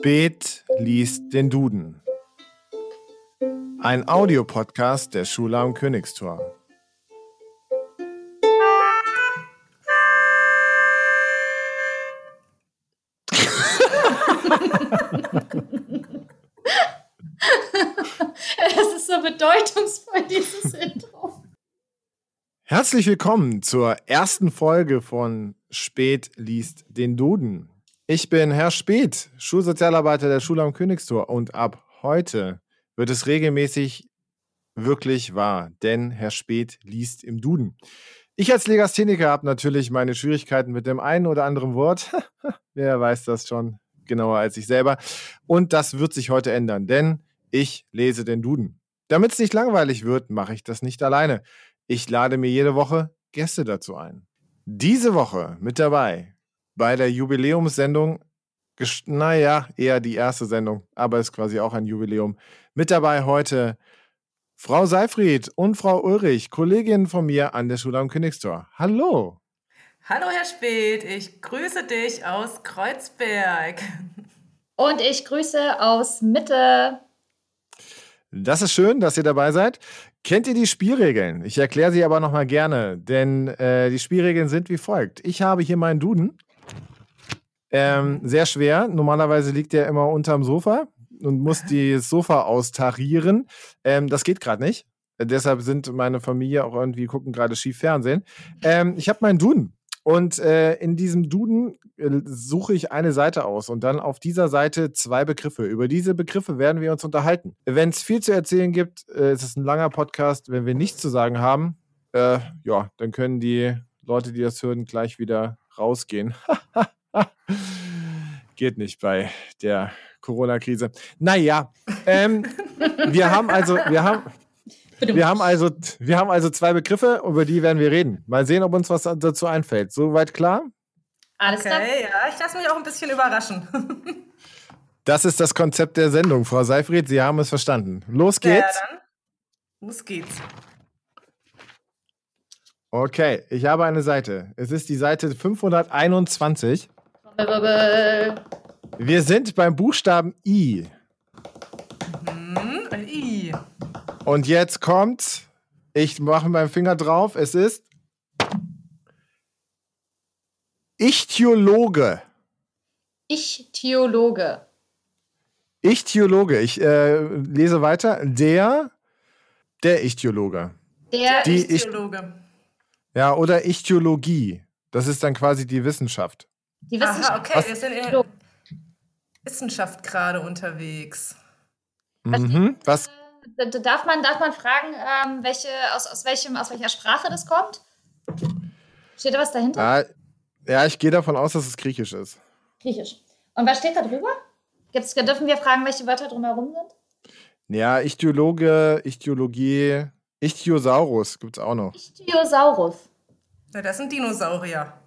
Spät liest den Duden. Ein Audiopodcast der Schule am Königstor. Es ist so bedeutungsvoll, dieses Intro. Herzlich willkommen zur ersten Folge von Spät liest den Duden. Ich bin Herr Speth, Schulsozialarbeiter der Schule am Königstor und ab heute wird es regelmäßig wirklich wahr, denn Herr Speth liest im Duden. Ich als Legastheniker habe natürlich meine Schwierigkeiten mit dem einen oder anderen Wort. Wer weiß das schon genauer als ich selber. Und das wird sich heute ändern, denn ich lese den Duden. Damit es nicht langweilig wird, mache ich das nicht alleine. Ich lade mir jede Woche Gäste dazu ein. Diese Woche mit dabei bei der Jubiläumssendung, naja, eher die erste Sendung, aber ist quasi auch ein Jubiläum. Mit dabei heute Frau Seifried und Frau Ulrich, Kolleginnen von mir an der Schule am Königstor. Hallo. Hallo Herr Speth, ich grüße dich aus Kreuzberg. Und ich grüße aus Mitte. Das ist schön, dass ihr dabei seid. Kennt ihr die Spielregeln? Ich erkläre sie aber nochmal gerne, denn äh, die Spielregeln sind wie folgt. Ich habe hier meinen Duden ähm, sehr schwer. Normalerweise liegt er immer unterm Sofa und muss das Sofa austarieren. Ähm, das geht gerade nicht. Deshalb sind meine Familie auch irgendwie gucken gerade schief Fernsehen. Ähm, ich habe meinen Duden. Und äh, in diesem Duden äh, suche ich eine Seite aus und dann auf dieser Seite zwei Begriffe. Über diese Begriffe werden wir uns unterhalten. Wenn es viel zu erzählen gibt, äh, es ist ein langer Podcast. Wenn wir nichts zu sagen haben, äh, ja, dann können die Leute, die das hören, gleich wieder rausgehen. Geht nicht bei der Corona-Krise. Naja, ähm, wir haben also, wir haben, wir haben also, wir haben also zwei Begriffe, über die werden wir reden. Mal sehen, ob uns was dazu einfällt. Soweit klar? Alles klar. Okay, ja, ich lasse mich auch ein bisschen überraschen. Das ist das Konzept der Sendung, Frau Seifried. Sie haben es verstanden. Los geht's. Ja, dann. Los geht's. Okay, ich habe eine Seite. Es ist die Seite 521. Wir sind beim Buchstaben I. Mhm, ein I. Und jetzt kommt, ich mache meinen Finger drauf, es ist Ichthyologe. Ichthyologe. Ichthyologe. Ich äh, lese weiter. Der, der Ichthyologe. Der die Ichthyologe. Ja, oder Ichthyologie. Das ist dann quasi die Wissenschaft. Die Wissenschaft. Aha, okay, wir sind in Wissenschaft gerade unterwegs. Mhm. Was? Darf man, darf man fragen, ähm, welche, aus, aus, welchem, aus welcher Sprache das kommt? Steht da was dahinter? Ja, ja ich gehe davon aus, dass es Griechisch ist. Griechisch. Und was steht da drüber? Gibt's, dürfen wir fragen, welche Wörter drumherum sind? Ja, Ichthyologe, Ichthyologie, Ichthyosaurus gibt es auch noch. Ichthyosaurus. Ja, das sind Dinosaurier.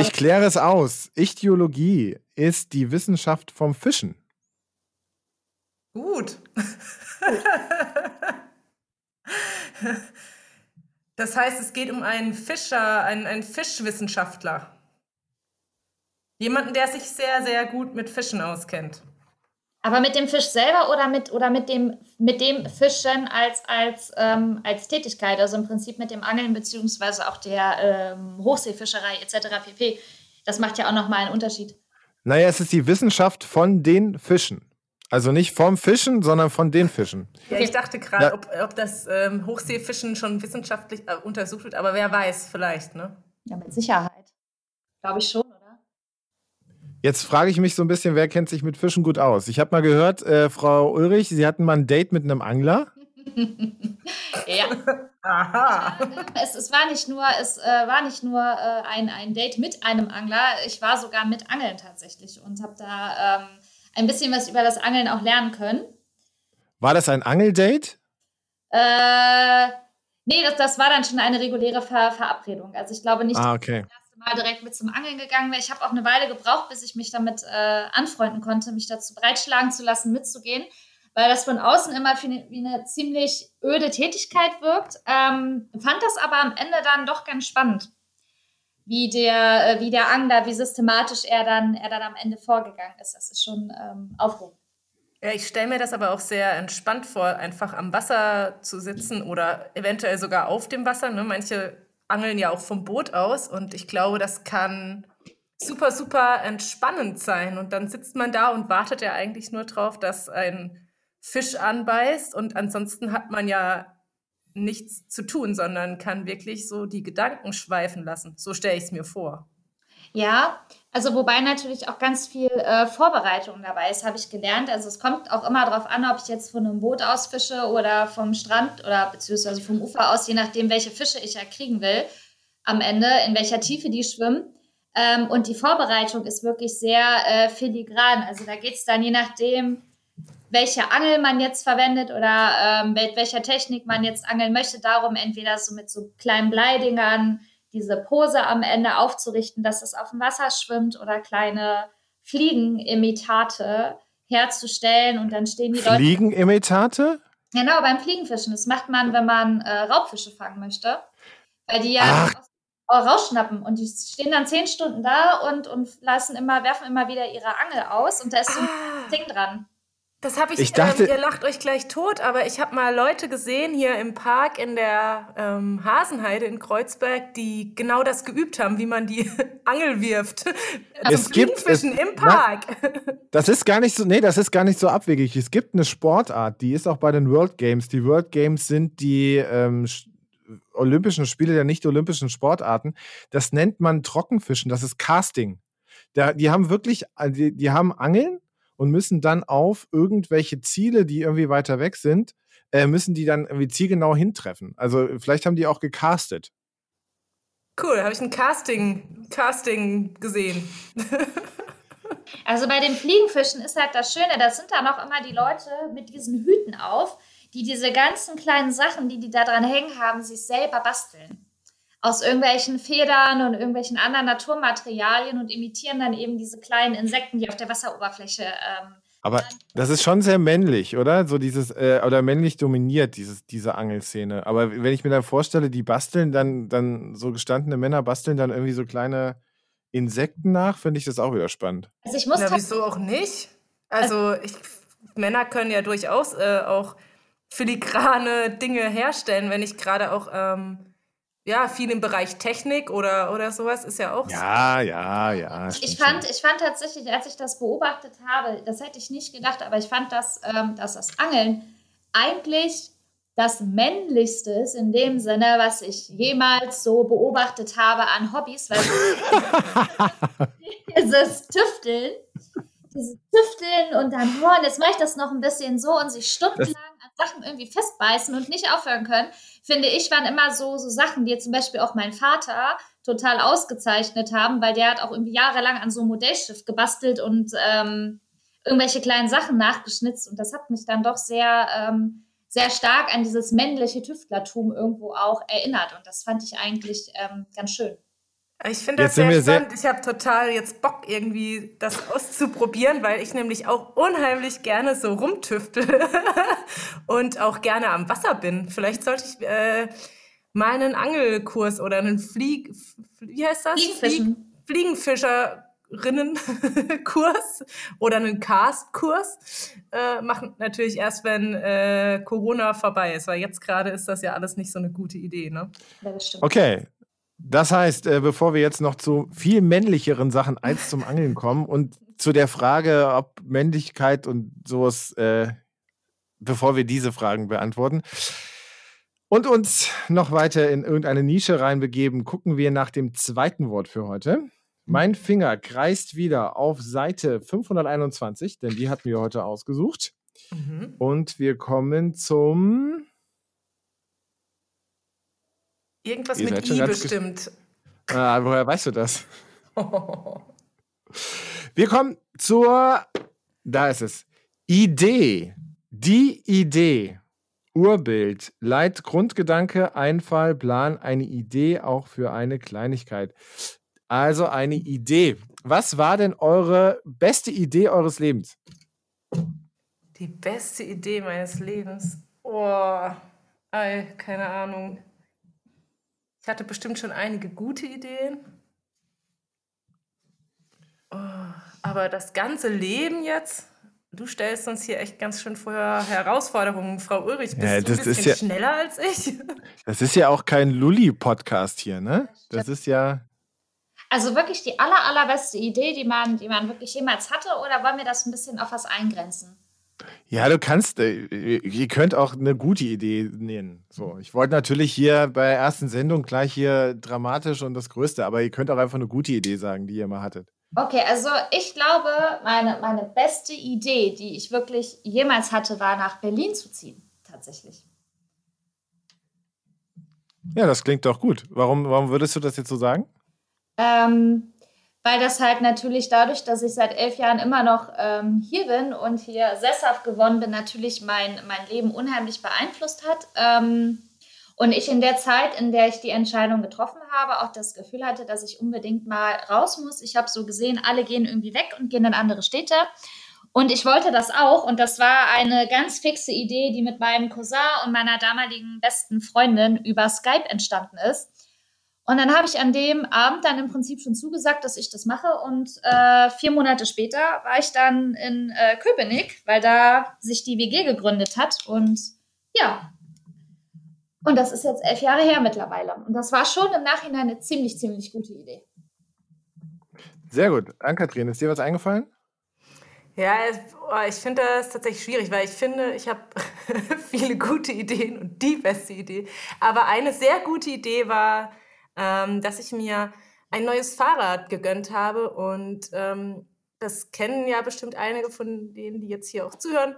Ich kläre es aus. Ichthyologie ist die Wissenschaft vom Fischen. Gut. das heißt, es geht um einen Fischer, einen, einen Fischwissenschaftler. Jemanden, der sich sehr, sehr gut mit Fischen auskennt. Aber mit dem Fisch selber oder mit, oder mit, dem, mit dem Fischen als, als, ähm, als Tätigkeit, also im Prinzip mit dem Angeln beziehungsweise auch der ähm, Hochseefischerei etc. pp. Das macht ja auch nochmal einen Unterschied. Naja, es ist die Wissenschaft von den Fischen. Also nicht vom Fischen, sondern von den Fischen. Ja, ich dachte gerade, ob, ob das ähm, Hochseefischen schon wissenschaftlich äh, untersucht wird, aber wer weiß, vielleicht, ne? Ja, mit Sicherheit. Glaube ich schon. Jetzt frage ich mich so ein bisschen, wer kennt sich mit Fischen gut aus? Ich habe mal gehört, äh, Frau Ulrich, Sie hatten mal ein Date mit einem Angler. ja. Aha. Es, es, war nicht nur, es, äh, war nicht nur äh, ein, ein Date mit einem Angler, ich war sogar mit Angeln tatsächlich und habe da ähm, ein bisschen was über das Angeln auch lernen können. War das ein Angeldate? Äh, nee, das, das war dann schon eine reguläre Ver Verabredung. Also ich glaube nicht, ah, okay. dass Mal direkt mit zum Angeln gegangen wäre. Ich habe auch eine Weile gebraucht, bis ich mich damit äh, anfreunden konnte, mich dazu breitschlagen zu lassen, mitzugehen, weil das von außen immer wie eine ziemlich öde Tätigkeit wirkt. Ähm, fand das aber am Ende dann doch ganz spannend. wie der, äh, wie der Angler, wie systematisch er dann, er dann am Ende vorgegangen ist. Das ist schon ähm, aufregend. Ja, ich stelle mir das aber auch sehr entspannt vor, einfach am Wasser zu sitzen oder eventuell sogar auf dem Wasser. Ne? Manche angeln ja auch vom Boot aus und ich glaube, das kann super, super entspannend sein. Und dann sitzt man da und wartet ja eigentlich nur drauf, dass ein Fisch anbeißt und ansonsten hat man ja nichts zu tun, sondern kann wirklich so die Gedanken schweifen lassen. So stelle ich es mir vor. Ja, also wobei natürlich auch ganz viel äh, Vorbereitung dabei ist, habe ich gelernt. Also es kommt auch immer darauf an, ob ich jetzt von einem Boot aus fische oder vom Strand oder beziehungsweise vom Ufer aus, je nachdem, welche Fische ich ja kriegen will am Ende, in welcher Tiefe die schwimmen. Ähm, und die Vorbereitung ist wirklich sehr äh, filigran. Also da geht es dann je nachdem, welche Angel man jetzt verwendet oder ähm, mit welcher Technik man jetzt angeln möchte, darum entweder so mit so kleinen Bleidingern diese Pose am Ende aufzurichten, dass es auf dem Wasser schwimmt oder kleine Fliegenimitate herzustellen und dann stehen die Leute. Fliegenimitate? Genau, beim Fliegenfischen. Das macht man, wenn man äh, Raubfische fangen möchte. Weil die ja rausschnappen und die stehen dann zehn Stunden da und, und lassen immer, werfen immer wieder ihre Angel aus und da ist so ein ah. Ding dran. Das habe ich, ich dachte, ähm, ihr lacht euch gleich tot, aber ich habe mal Leute gesehen hier im Park in der ähm, Hasenheide in Kreuzberg, die genau das geübt haben, wie man die Angel wirft. Es gibt Fischen im Park. Na, das ist gar nicht so, nee, das ist gar nicht so abwegig. Es gibt eine Sportart, die ist auch bei den World Games. Die World Games sind die ähm, Olympischen Spiele der nicht-olympischen Sportarten. Das nennt man Trockenfischen, das ist Casting. Da, die haben wirklich, die, die haben Angeln und müssen dann auf irgendwelche Ziele, die irgendwie weiter weg sind, äh, müssen die dann irgendwie zielgenau hintreffen. Also vielleicht haben die auch gecastet. Cool, habe ich ein Casting, Casting gesehen. also bei den Fliegenfischen ist halt das Schöne, das sind dann auch immer die Leute mit diesen Hüten auf, die diese ganzen kleinen Sachen, die die da dran hängen haben, sich selber basteln aus irgendwelchen Federn und irgendwelchen anderen Naturmaterialien und imitieren dann eben diese kleinen Insekten, die auf der Wasseroberfläche. Ähm, aber das ist schon sehr männlich, oder? So dieses, äh, oder männlich dominiert dieses, diese Angelszene. Aber wenn ich mir dann vorstelle, die basteln dann, dann so gestandene Männer basteln dann irgendwie so kleine Insekten nach, finde ich das auch wieder spannend. Also ich muss. Ja, wieso auch nicht? Also, ich, Männer können ja durchaus äh, auch filigrane Dinge herstellen, wenn ich gerade auch. Ähm, ja, viel im Bereich Technik oder, oder sowas ist ja auch. Ja, so. ja, ja. Ich fand, ich fand tatsächlich, als ich das beobachtet habe, das hätte ich nicht gedacht, aber ich fand, dass, ähm, dass das Angeln eigentlich das männlichste ist in dem Sinne, was ich jemals so beobachtet habe an Hobbys, weil dieses Tüfteln, dieses Tüfteln und dann, oh, jetzt mache ich das noch ein bisschen so und sich stundenlang an Sachen irgendwie festbeißen und nicht aufhören können finde ich, waren immer so, so Sachen, die jetzt zum Beispiel auch mein Vater total ausgezeichnet haben, weil der hat auch irgendwie jahrelang an so einem Modellschiff gebastelt und ähm, irgendwelche kleinen Sachen nachgeschnitzt. Und das hat mich dann doch sehr, ähm, sehr stark an dieses männliche Tüftlertum irgendwo auch erinnert. Und das fand ich eigentlich ähm, ganz schön. Ich finde das sehr spannend. Sehr ich habe total jetzt Bock, irgendwie das auszuprobieren, weil ich nämlich auch unheimlich gerne so rumtüftel und auch gerne am Wasser bin. Vielleicht sollte ich äh, mal einen Angelkurs oder einen Flieg... Wie heißt das? Fliegenfischen. Fliegenfischerinnen-Kurs oder einen Cast-Kurs äh, machen. Natürlich erst, wenn äh, Corona vorbei ist, weil jetzt gerade ist das ja alles nicht so eine gute Idee. Ne? Okay, das heißt, äh, bevor wir jetzt noch zu viel männlicheren Sachen als zum Angeln kommen und zu der Frage, ob Männlichkeit und sowas, äh, bevor wir diese Fragen beantworten und uns noch weiter in irgendeine Nische reinbegeben, gucken wir nach dem zweiten Wort für heute. Mein Finger kreist wieder auf Seite 521, denn die hatten wir heute ausgesucht. Mhm. Und wir kommen zum Irgendwas Ihr mit I bestimmt. Ah, woher weißt du das? Wir kommen zur, da ist es, Idee. Die Idee. Urbild, Leit, Grundgedanke, Einfall, Plan, eine Idee auch für eine Kleinigkeit. Also eine Idee. Was war denn eure beste Idee eures Lebens? Die beste Idee meines Lebens? Oh, ey, keine Ahnung. Ich hatte bestimmt schon einige gute Ideen. Oh, aber das ganze Leben jetzt? Du stellst uns hier echt ganz schön vor Herausforderungen, Frau Ulrich. Bist ja, du ein bisschen ja, schneller als ich? Das ist ja auch kein Lulli-Podcast hier, ne? Das ist ja. Also wirklich die aller, allerbeste Idee, die man, die man wirklich jemals hatte, oder wollen wir das ein bisschen auf was eingrenzen? Ja, du kannst, äh, ihr könnt auch eine gute Idee nehmen. So, ich wollte natürlich hier bei der ersten Sendung gleich hier dramatisch und das Größte, aber ihr könnt auch einfach eine gute Idee sagen, die ihr mal hattet. Okay, also ich glaube, meine, meine beste Idee, die ich wirklich jemals hatte, war nach Berlin zu ziehen, tatsächlich. Ja, das klingt doch gut. Warum, warum würdest du das jetzt so sagen? Ähm, weil das halt natürlich dadurch, dass ich seit elf Jahren immer noch ähm, hier bin und hier sesshaft geworden bin, natürlich mein, mein Leben unheimlich beeinflusst hat. Ähm, und ich in der Zeit, in der ich die Entscheidung getroffen habe, auch das Gefühl hatte, dass ich unbedingt mal raus muss. Ich habe so gesehen, alle gehen irgendwie weg und gehen in andere Städte. Und ich wollte das auch. Und das war eine ganz fixe Idee, die mit meinem Cousin und meiner damaligen besten Freundin über Skype entstanden ist. Und dann habe ich an dem Abend dann im Prinzip schon zugesagt, dass ich das mache. Und äh, vier Monate später war ich dann in äh, Köpenick, weil da sich die WG gegründet hat. Und ja, und das ist jetzt elf Jahre her mittlerweile. Und das war schon im Nachhinein eine ziemlich, ziemlich gute Idee. Sehr gut. Ann-Kathrin, ist dir was eingefallen? Ja, oh, ich finde das tatsächlich schwierig, weil ich finde, ich habe viele gute Ideen und die beste Idee. Aber eine sehr gute Idee war, ähm, dass ich mir ein neues Fahrrad gegönnt habe. Und ähm, das kennen ja bestimmt einige von denen, die jetzt hier auch zuhören.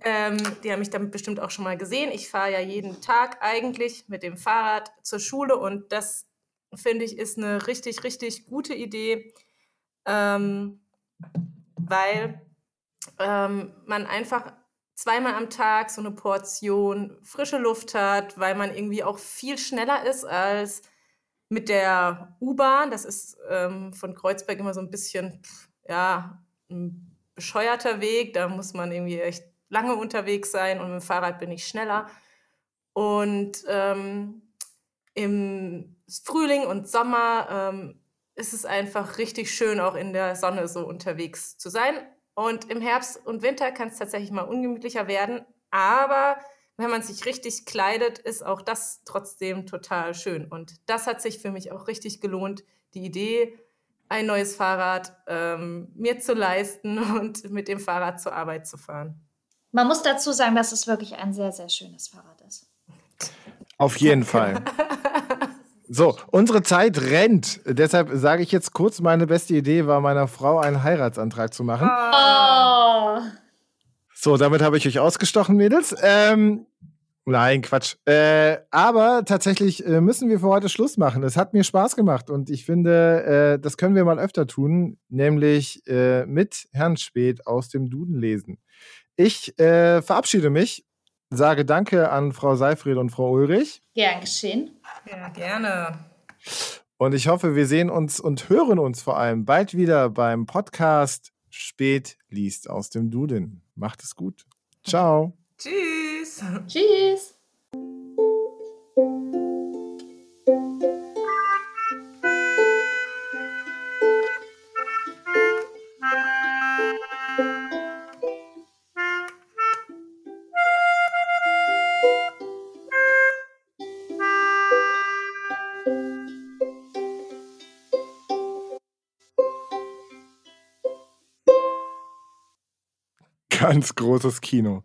Ähm, die haben mich damit bestimmt auch schon mal gesehen. Ich fahre ja jeden Tag eigentlich mit dem Fahrrad zur Schule und das finde ich ist eine richtig, richtig gute Idee, ähm, weil ähm, man einfach zweimal am Tag so eine Portion frische Luft hat, weil man irgendwie auch viel schneller ist als mit der U-Bahn. Das ist ähm, von Kreuzberg immer so ein bisschen, ja, ein bescheuerter Weg. Da muss man irgendwie echt lange unterwegs sein und mit dem Fahrrad bin ich schneller. Und ähm, im Frühling und Sommer ähm, ist es einfach richtig schön, auch in der Sonne so unterwegs zu sein. Und im Herbst und Winter kann es tatsächlich mal ungemütlicher werden. Aber wenn man sich richtig kleidet, ist auch das trotzdem total schön. Und das hat sich für mich auch richtig gelohnt, die Idee, ein neues Fahrrad ähm, mir zu leisten und mit dem Fahrrad zur Arbeit zu fahren. Man muss dazu sagen, dass es wirklich ein sehr, sehr schönes Fahrrad ist. Auf jeden Fall. So, unsere Zeit rennt. Deshalb sage ich jetzt kurz, meine beste Idee war, meiner Frau einen Heiratsantrag zu machen. Oh. So, damit habe ich euch ausgestochen, Mädels. Ähm, nein, Quatsch. Äh, aber tatsächlich äh, müssen wir für heute Schluss machen. Es hat mir Spaß gemacht und ich finde, äh, das können wir mal öfter tun, nämlich äh, mit Herrn Spät aus dem Duden lesen. Ich äh, verabschiede mich, sage Danke an Frau Seifried und Frau Ulrich. Gern geschehen. Ja, gerne. Und ich hoffe, wir sehen uns und hören uns vor allem bald wieder beim Podcast Spät liest aus dem Duden. Macht es gut. Ciao. Tschüss. Tschüss. Ganz großes Kino.